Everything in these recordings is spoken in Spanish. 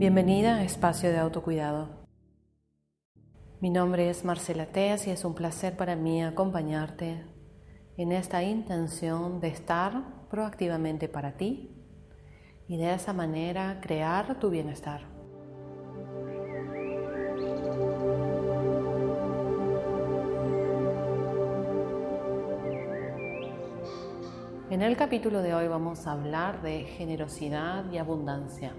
Bienvenida a Espacio de Autocuidado. Mi nombre es Marcela Teas y es un placer para mí acompañarte en esta intención de estar proactivamente para ti y de esa manera crear tu bienestar. En el capítulo de hoy vamos a hablar de generosidad y abundancia.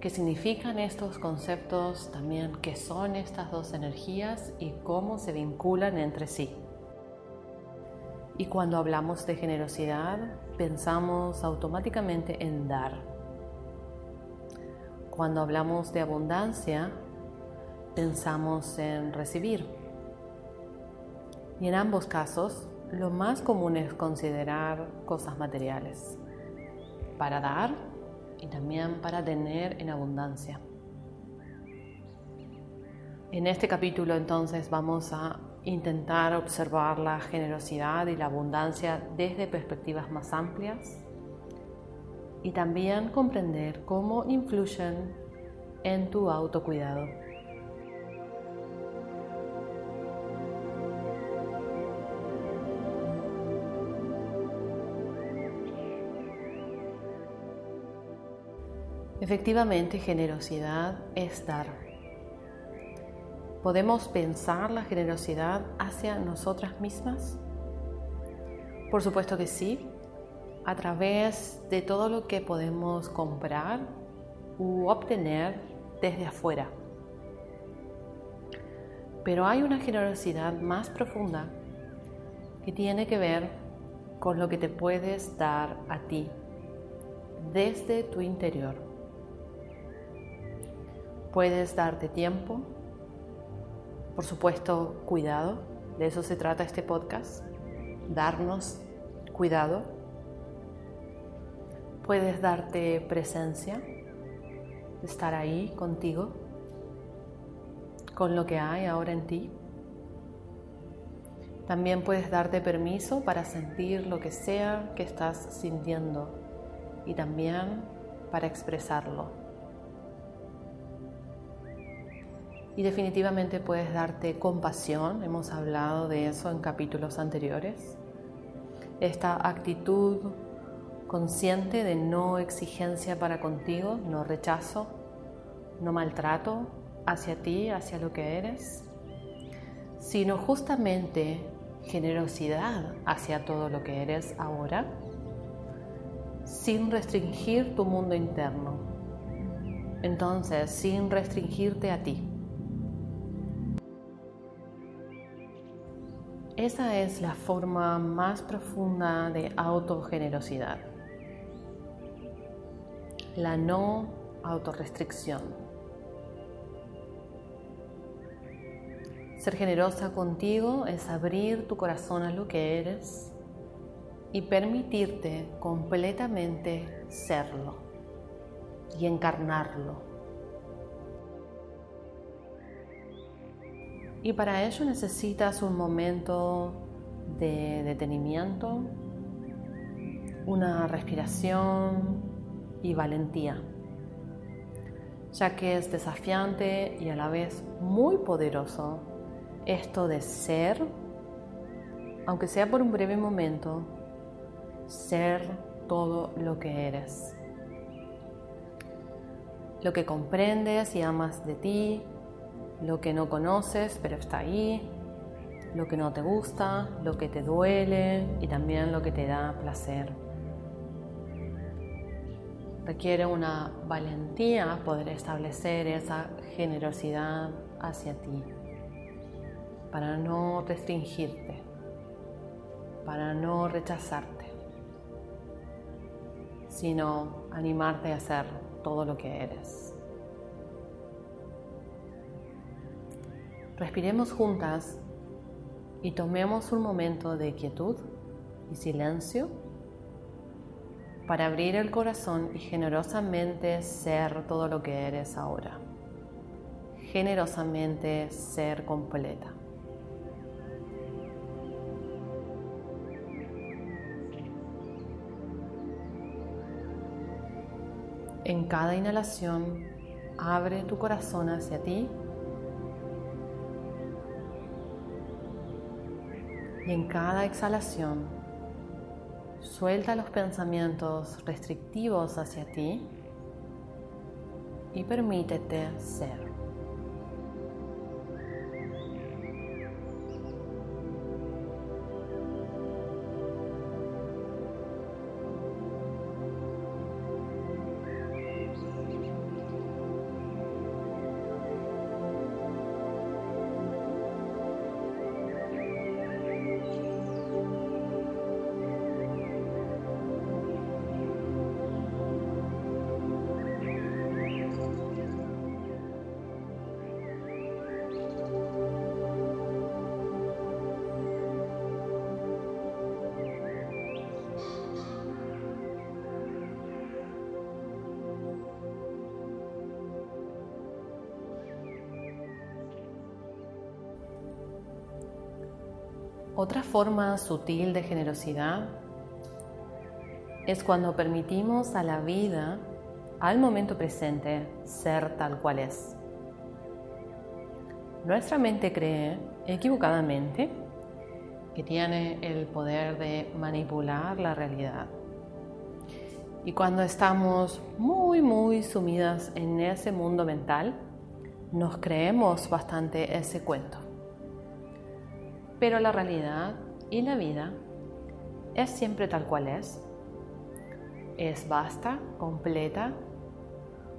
¿Qué significan estos conceptos? También qué son estas dos energías y cómo se vinculan entre sí. Y cuando hablamos de generosidad, pensamos automáticamente en dar. Cuando hablamos de abundancia, pensamos en recibir. Y en ambos casos, lo más común es considerar cosas materiales para dar y también para tener en abundancia. En este capítulo entonces vamos a intentar observar la generosidad y la abundancia desde perspectivas más amplias y también comprender cómo influyen en tu autocuidado. Efectivamente, generosidad es dar. ¿Podemos pensar la generosidad hacia nosotras mismas? Por supuesto que sí, a través de todo lo que podemos comprar u obtener desde afuera. Pero hay una generosidad más profunda que tiene que ver con lo que te puedes dar a ti desde tu interior. Puedes darte tiempo, por supuesto, cuidado, de eso se trata este podcast, darnos cuidado. Puedes darte presencia, estar ahí contigo, con lo que hay ahora en ti. También puedes darte permiso para sentir lo que sea que estás sintiendo y también para expresarlo. Y definitivamente puedes darte compasión, hemos hablado de eso en capítulos anteriores. Esta actitud consciente de no exigencia para contigo, no rechazo, no maltrato hacia ti, hacia lo que eres, sino justamente generosidad hacia todo lo que eres ahora, sin restringir tu mundo interno. Entonces, sin restringirte a ti. Esa es la forma más profunda de autogenerosidad. La no autorrestricción. Ser generosa contigo es abrir tu corazón a lo que eres y permitirte completamente serlo y encarnarlo Y para ello necesitas un momento de detenimiento, una respiración y valentía, ya que es desafiante y a la vez muy poderoso esto de ser, aunque sea por un breve momento, ser todo lo que eres. Lo que comprendes y amas de ti, lo que no conoces pero está ahí, lo que no te gusta, lo que te duele y también lo que te da placer. Requiere una valentía poder establecer esa generosidad hacia ti para no restringirte, para no rechazarte, sino animarte a hacer todo lo que eres. Respiremos juntas y tomemos un momento de quietud y silencio para abrir el corazón y generosamente ser todo lo que eres ahora. Generosamente ser completa. En cada inhalación, abre tu corazón hacia ti. En cada exhalación, suelta los pensamientos restrictivos hacia ti y permítete ser. Otra forma sutil de generosidad es cuando permitimos a la vida, al momento presente, ser tal cual es. Nuestra mente cree equivocadamente que tiene el poder de manipular la realidad. Y cuando estamos muy, muy sumidas en ese mundo mental, nos creemos bastante ese cuento. Pero la realidad y la vida es siempre tal cual es. Es vasta, completa,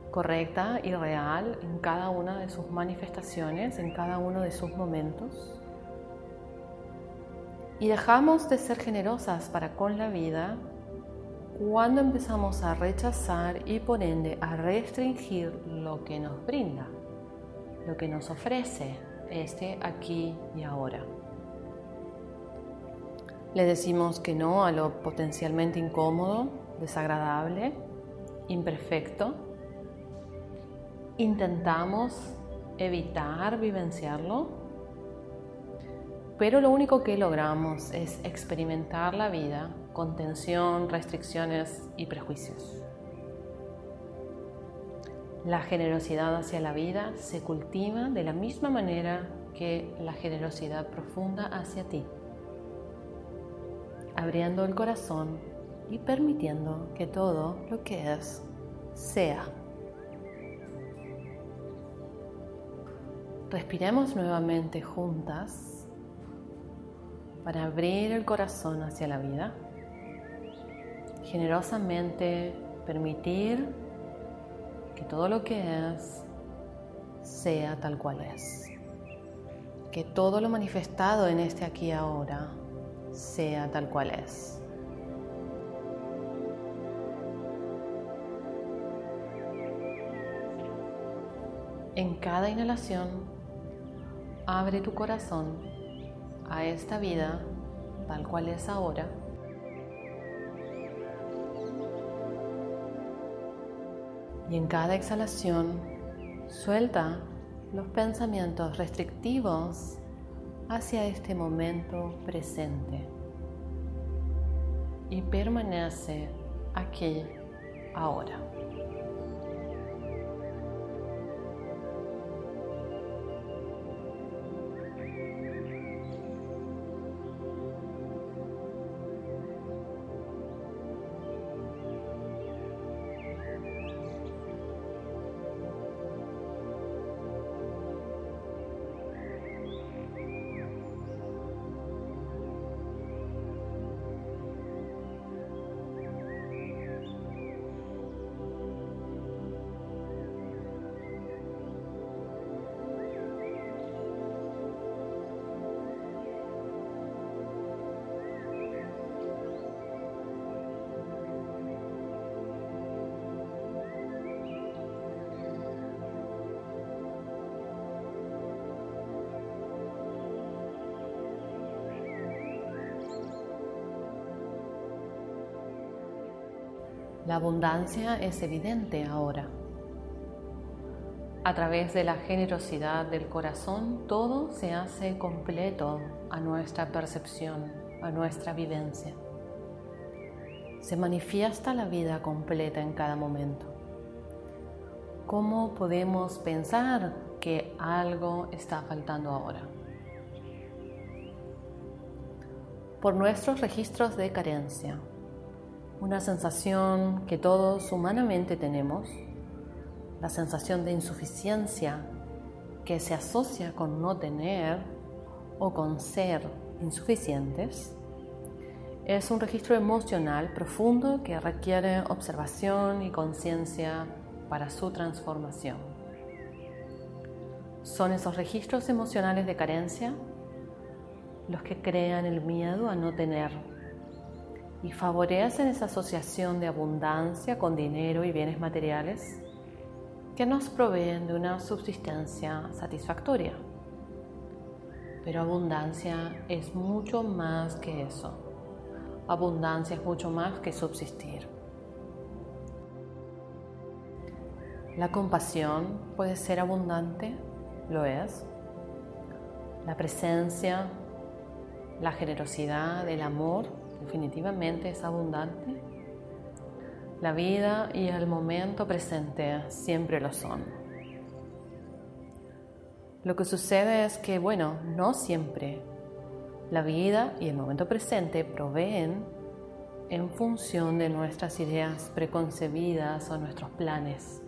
correcta y real en cada una de sus manifestaciones, en cada uno de sus momentos. Y dejamos de ser generosas para con la vida cuando empezamos a rechazar y por ende a restringir lo que nos brinda, lo que nos ofrece este aquí y ahora. Le decimos que no a lo potencialmente incómodo, desagradable, imperfecto. Intentamos evitar vivenciarlo, pero lo único que logramos es experimentar la vida con tensión, restricciones y prejuicios. La generosidad hacia la vida se cultiva de la misma manera que la generosidad profunda hacia ti abriendo el corazón y permitiendo que todo lo que es sea. Respiremos nuevamente juntas para abrir el corazón hacia la vida. Generosamente permitir que todo lo que es sea tal cual es. Que todo lo manifestado en este aquí ahora sea tal cual es. En cada inhalación, abre tu corazón a esta vida tal cual es ahora. Y en cada exhalación, suelta los pensamientos restrictivos hacia este momento presente y permanece aquí ahora. La abundancia es evidente ahora. A través de la generosidad del corazón, todo se hace completo a nuestra percepción, a nuestra vivencia. Se manifiesta la vida completa en cada momento. ¿cómo podemos pensar que algo está faltando ahora? Por nuestros registros de carencia, una sensación que todos humanamente tenemos, la sensación de insuficiencia que se asocia con no tener o con ser insuficientes, es un registro emocional profundo que requiere observación y conciencia para su transformación. Son esos registros emocionales de carencia los que crean el miedo a no tener y favorecen esa asociación de abundancia con dinero y bienes materiales que nos proveen de una subsistencia satisfactoria. Pero abundancia es mucho más que eso. Abundancia es mucho más que subsistir. La compasión puede ser abundante, lo es. La presencia, la generosidad, el amor definitivamente es abundante. La vida y el momento presente siempre lo son. Lo que sucede es que, bueno, no siempre. La vida y el momento presente proveen en función de nuestras ideas preconcebidas o nuestros planes.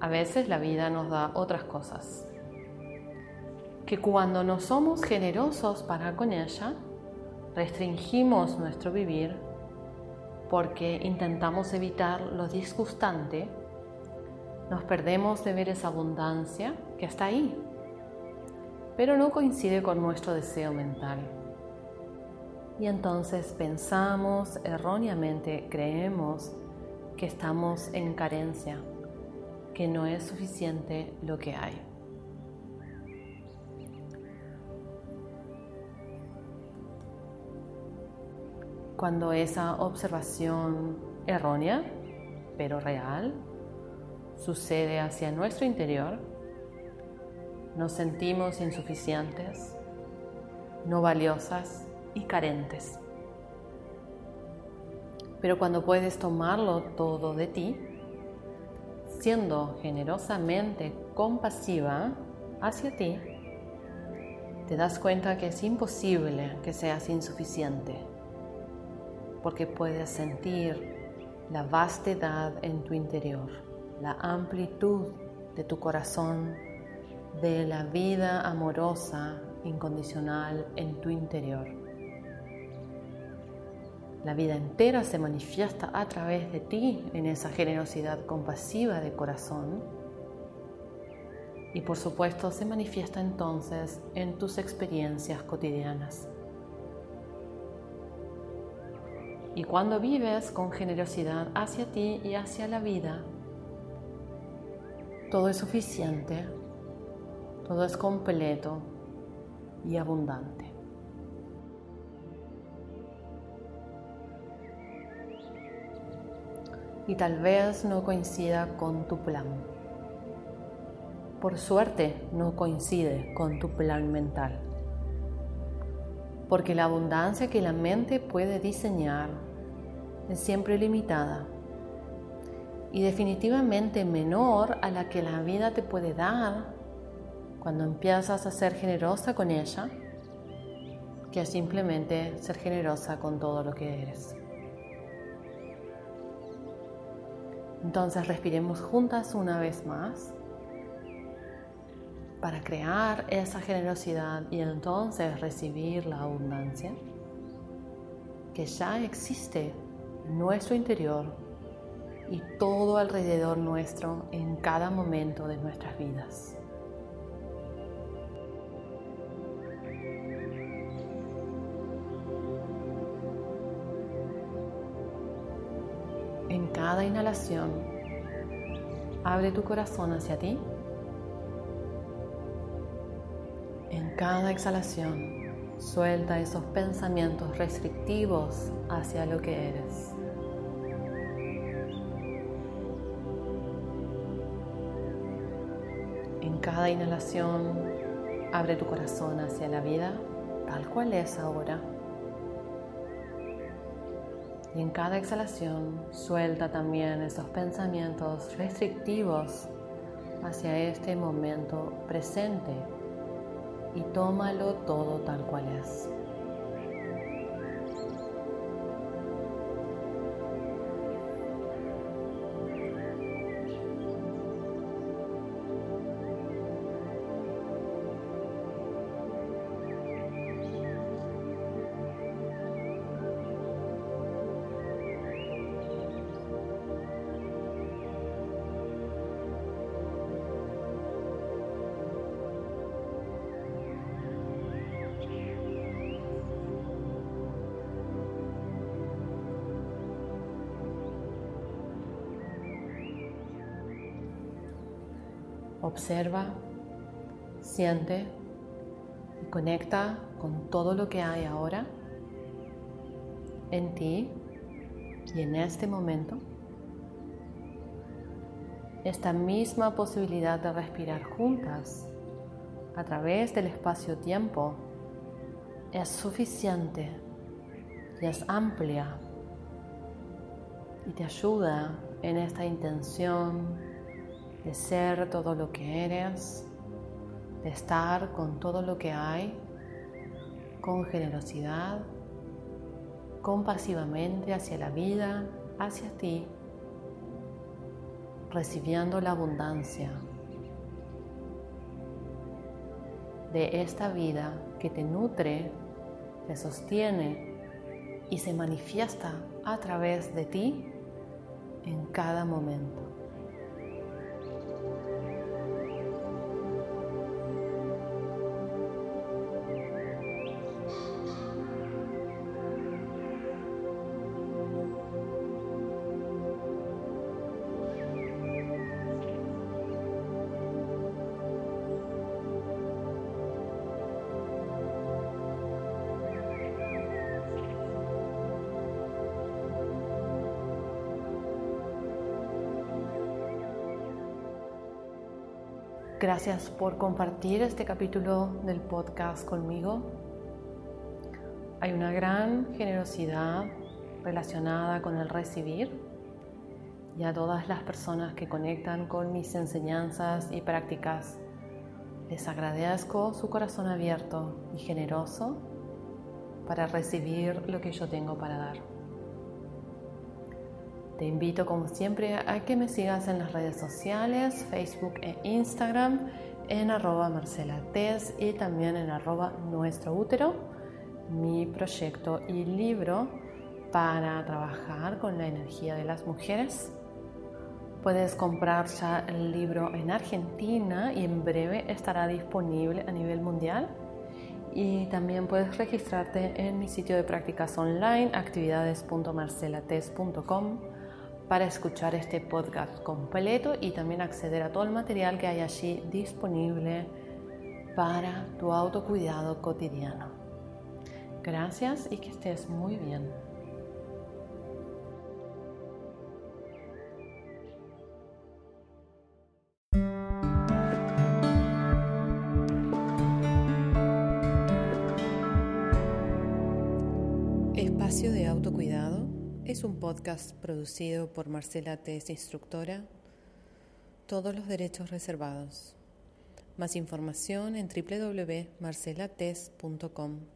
A veces la vida nos da otras cosas, que cuando no somos generosos para con ella, restringimos nuestro vivir porque intentamos evitar lo disgustante, nos perdemos de ver esa abundancia que está ahí, pero no coincide con nuestro deseo mental. Y entonces pensamos erróneamente, creemos que estamos en carencia, que no es suficiente lo que hay. Cuando esa observación errónea, pero real, sucede hacia nuestro interior, nos sentimos insuficientes, no valiosas y carentes. Pero cuando puedes tomarlo todo de ti, siendo generosamente compasiva hacia ti, te das cuenta que es imposible que seas insuficiente porque puedes sentir la vastedad en tu interior, la amplitud de tu corazón, de la vida amorosa, incondicional en tu interior. La vida entera se manifiesta a través de ti en esa generosidad compasiva de corazón y por supuesto se manifiesta entonces en tus experiencias cotidianas. Y cuando vives con generosidad hacia ti y hacia la vida, todo es suficiente, todo es completo y abundante. Y tal vez no coincida con tu plan. Por suerte no coincide con tu plan mental porque la abundancia que la mente puede diseñar es siempre limitada y definitivamente menor a la que la vida te puede dar cuando empiezas a ser generosa con ella que simplemente ser generosa con todo lo que eres. Entonces respiremos juntas una vez más para crear esa generosidad y entonces recibir la abundancia que ya existe en nuestro interior y todo alrededor nuestro en cada momento de nuestras vidas. En cada inhalación, abre tu corazón hacia ti cada exhalación, suelta esos pensamientos restrictivos hacia lo que eres. En cada inhalación, abre tu corazón hacia la vida tal cual es ahora. Y en cada exhalación suelta también esos pensamientos restrictivos hacia este momento presente y tómalo todo tal cual es. Observa, siente y conecta con todo lo que hay ahora en ti y en este momento. Esta misma posibilidad de respirar juntas a través del espacio-tiempo es suficiente y es amplia y te ayuda en esta intención de ser todo lo que eres, de estar con todo lo que hay, con generosidad, compasivamente hacia la vida, hacia ti, recibiendo la abundancia de esta vida que te nutre, te sostiene y se manifiesta a través de ti en cada momento. Gracias por compartir este capítulo del podcast conmigo. Hay una gran generosidad relacionada con el recibir y a todas las personas que conectan con mis enseñanzas y prácticas. Les agradezco su corazón abierto y generoso para recibir lo que yo tengo para dar. Te invito como siempre a que me sigas en las redes sociales, Facebook e Instagram, en arroba Marcela y también en arroba Nuestro Útero, mi proyecto y libro para trabajar con la energía de las mujeres. Puedes comprar ya el libro en Argentina y en breve estará disponible a nivel mundial. Y también puedes registrarte en mi sitio de prácticas online actividades.marcelates.com para escuchar este podcast completo y también acceder a todo el material que hay allí disponible para tu autocuidado cotidiano. Gracias y que estés muy bien. Un podcast producido por Marcela Tess, instructora. Todos los derechos reservados. Más información en www.marcelates.com.